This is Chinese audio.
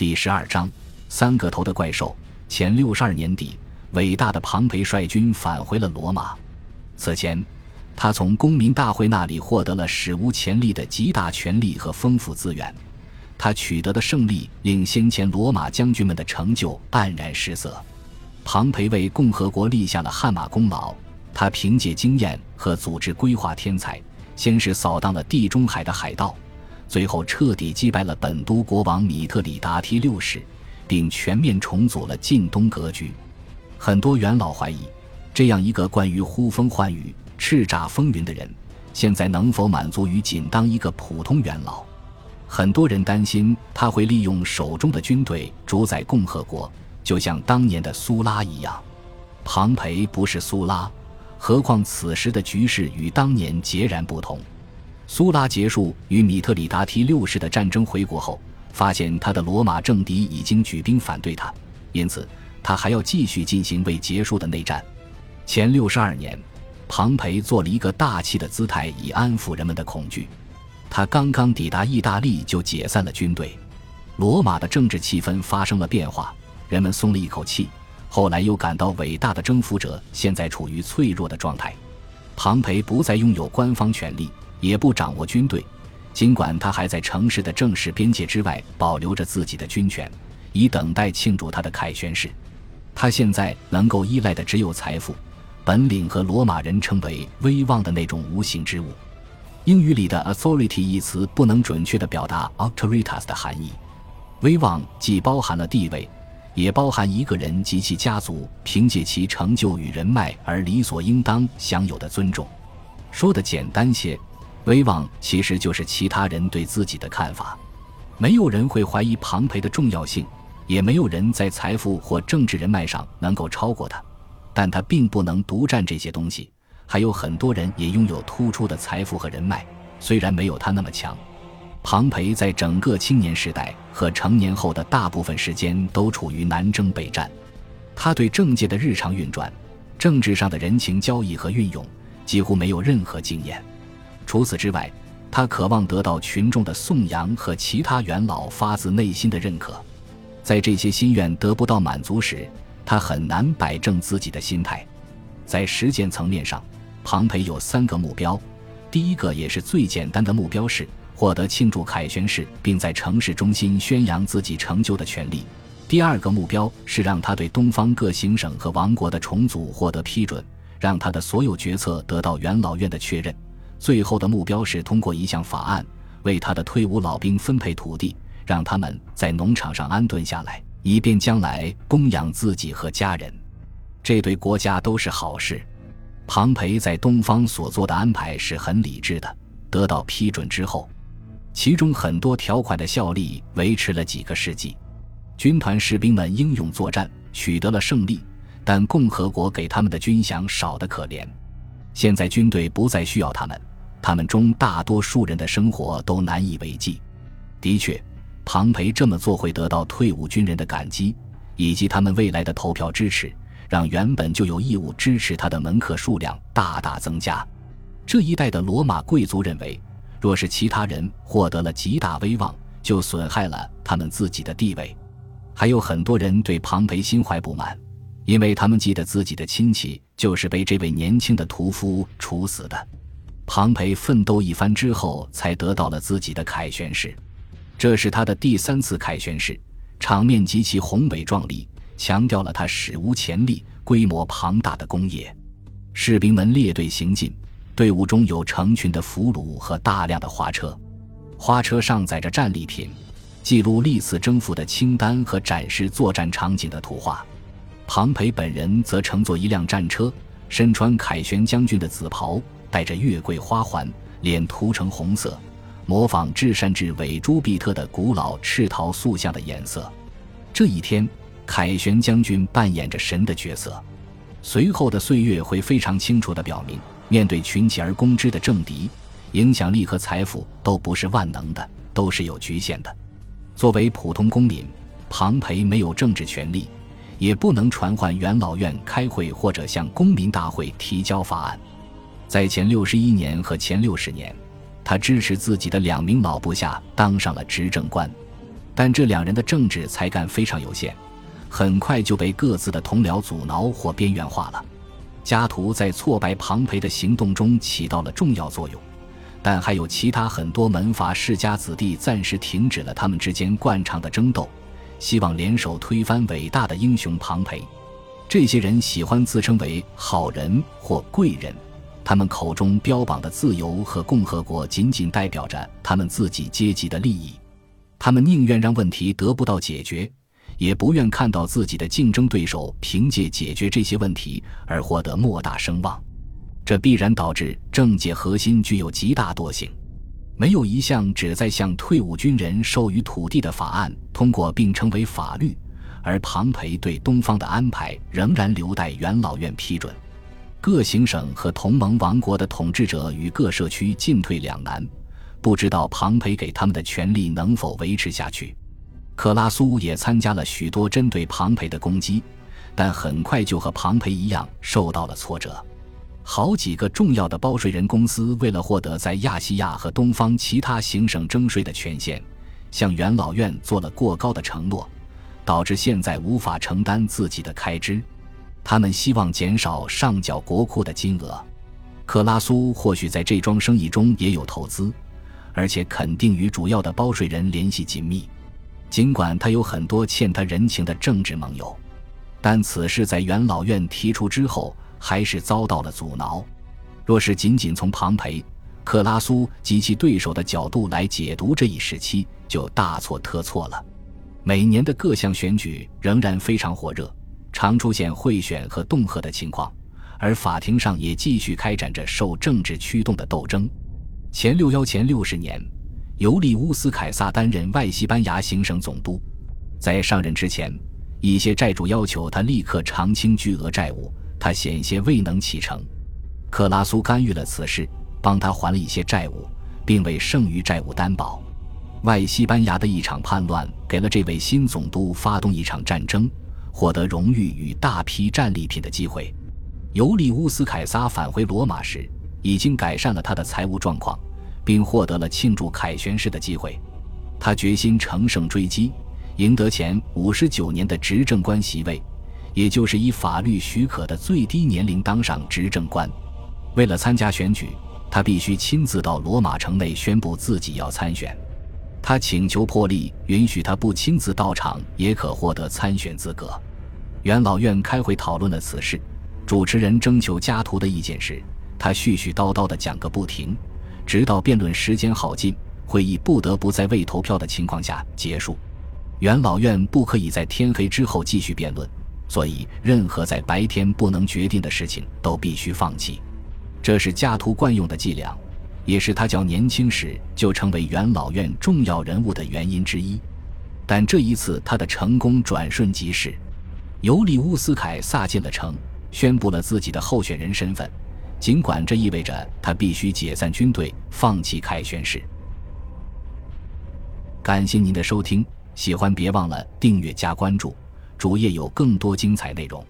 第十二章，三个头的怪兽。前六十二年底，伟大的庞培率军返回了罗马。此前，他从公民大会那里获得了史无前例的极大权力和丰富资源。他取得的胜利令先前罗马将军们的成就黯然失色。庞培为共和国立下了汗马功劳。他凭借经验和组织规划天才，先是扫荡了地中海的海盗。最后彻底击败了本都国王米特里达提六世，并全面重组了晋东格局。很多元老怀疑，这样一个惯于呼风唤雨、叱咤风云的人，现在能否满足于仅当一个普通元老？很多人担心他会利用手中的军队主宰共和国，就像当年的苏拉一样。庞培不是苏拉，何况此时的局势与当年截然不同。苏拉结束与米特里达提六世的战争回国后，发现他的罗马政敌已经举兵反对他，因此他还要继续进行未结束的内战。前六十二年，庞培做了一个大气的姿态，以安抚人们的恐惧。他刚刚抵达意大利就解散了军队，罗马的政治气氛发生了变化，人们松了一口气。后来又感到伟大的征服者现在处于脆弱的状态，庞培不再拥有官方权力。也不掌握军队，尽管他还在城市的正式边界之外保留着自己的军权，以等待庆祝他的凯旋式。他现在能够依赖的只有财富、本领和罗马人称为威望的那种无形之物。英语里的 authority 一词不能准确地表达 autoritas 的含义。威望既包含了地位，也包含一个人及其家族凭借其成就与人脉而理所应当享有的尊重。说的简单些。威望其实就是其他人对自己的看法，没有人会怀疑庞培的重要性，也没有人在财富或政治人脉上能够超过他，但他并不能独占这些东西，还有很多人也拥有突出的财富和人脉，虽然没有他那么强。庞培在整个青年时代和成年后的大部分时间都处于南征北战，他对政界的日常运转、政治上的人情交易和运用几乎没有任何经验。除此之外，他渴望得到群众的颂扬和其他元老发自内心的认可。在这些心愿得不到满足时，他很难摆正自己的心态。在实践层面上，庞培有三个目标：第一个也是最简单的目标是获得庆祝凯旋式并在城市中心宣扬自己成就的权利；第二个目标是让他对东方各行省和王国的重组获得批准，让他的所有决策得到元老院的确认。最后的目标是通过一项法案，为他的退伍老兵分配土地，让他们在农场上安顿下来，以便将来供养自己和家人。这对国家都是好事。庞培在东方所做的安排是很理智的。得到批准之后，其中很多条款的效力维持了几个世纪。军团士兵们英勇作战，取得了胜利，但共和国给他们的军饷少得可怜。现在军队不再需要他们。他们中大多数人的生活都难以为继。的确，庞培这么做会得到退伍军人的感激，以及他们未来的投票支持，让原本就有义务支持他的门客数量大大增加。这一代的罗马贵族认为，若是其他人获得了极大威望，就损害了他们自己的地位。还有很多人对庞培心怀不满，因为他们记得自己的亲戚就是被这位年轻的屠夫处死的。庞培奋斗一番之后，才得到了自己的凯旋式。这是他的第三次凯旋式，场面极其宏伟壮丽，强调了他史无前例、规模庞大的工业。士兵们列队行进，队伍中有成群的俘虏和大量的花车，花车上载着战利品，记录历次征服的清单和展示作战场景的图画。庞培本人则乘坐一辆战车，身穿凯旋将军的紫袍。戴着月桂花环，脸涂成红色，模仿至善至伪朱庇特的古老赤陶塑像的颜色。这一天，凯旋将军扮演着神的角色。随后的岁月会非常清楚地表明，面对群起而攻之的政敌，影响力和财富都不是万能的，都是有局限的。作为普通公民，庞培没有政治权利，也不能传唤元老院开会或者向公民大会提交法案。在前六十一年和前六十年，他支持自己的两名老部下当上了执政官，但这两人的政治才干非常有限，很快就被各自的同僚阻挠或边缘化了。加图在挫败庞培的行动中起到了重要作用，但还有其他很多门阀世家子弟暂时停止了他们之间惯常的争斗，希望联手推翻伟大的英雄庞培。这些人喜欢自称为好人或贵人，他们口中标榜的自由和共和国仅仅代表着他们自己阶级的利益。他们宁愿让问题得不到解决，也不愿看到自己的竞争对手凭借解决这些问题而获得莫大声望。这必然导致政界核心具有极大惰性，没有一项旨在向退伍军人授予土地的法案通过并成为法律。而庞培对东方的安排仍然留待元老院批准。各行省和同盟王国的统治者与各社区进退两难，不知道庞培给他们的权力能否维持下去。克拉苏也参加了许多针对庞培的攻击，但很快就和庞培一样受到了挫折。好几个重要的包税人公司为了获得在亚细亚和东方其他行省征税的权限，向元老院做了过高的承诺。导致现在无法承担自己的开支，他们希望减少上缴国库的金额。克拉苏或许在这桩生意中也有投资，而且肯定与主要的包税人联系紧密。尽管他有很多欠他人情的政治盟友，但此事在元老院提出之后，还是遭到了阻挠。若是仅仅从庞培、克拉苏及其对手的角度来解读这一时期，就大错特错了。每年的各项选举仍然非常火热，常出现贿选和恫吓的情况，而法庭上也继续开展着受政治驱动的斗争。前六幺前六十年，尤利乌斯·凯撒担任外西班牙行省总督，在上任之前，一些债主要求他立刻偿清巨额债务，他险些未能启程。克拉苏干预了此事，帮他还了一些债务，并为剩余债务担保。外西班牙的一场叛乱给了这位新总督发动一场战争、获得荣誉与大批战利品的机会。尤利乌斯·凯撒返回罗马时，已经改善了他的财务状况，并获得了庆祝凯旋式的机会。他决心乘胜追击，赢得前五十九年的执政官席位，也就是以法律许可的最低年龄当上执政官。为了参加选举，他必须亲自到罗马城内宣布自己要参选。他请求破例允许他不亲自到场也可获得参选资格。元老院开会讨论了此事，主持人征求加图的意见时，他絮絮叨叨地讲个不停，直到辩论时间耗尽，会议不得不在未投票的情况下结束。元老院不可以在天黑之后继续辩论，所以任何在白天不能决定的事情都必须放弃。这是加图惯用的伎俩。也是他较年轻时就成为元老院重要人物的原因之一，但这一次他的成功转瞬即逝。尤利乌斯·凯撒进了城，宣布了自己的候选人身份，尽管这意味着他必须解散军队，放弃凯旋式。感谢您的收听，喜欢别忘了订阅加关注，主页有更多精彩内容。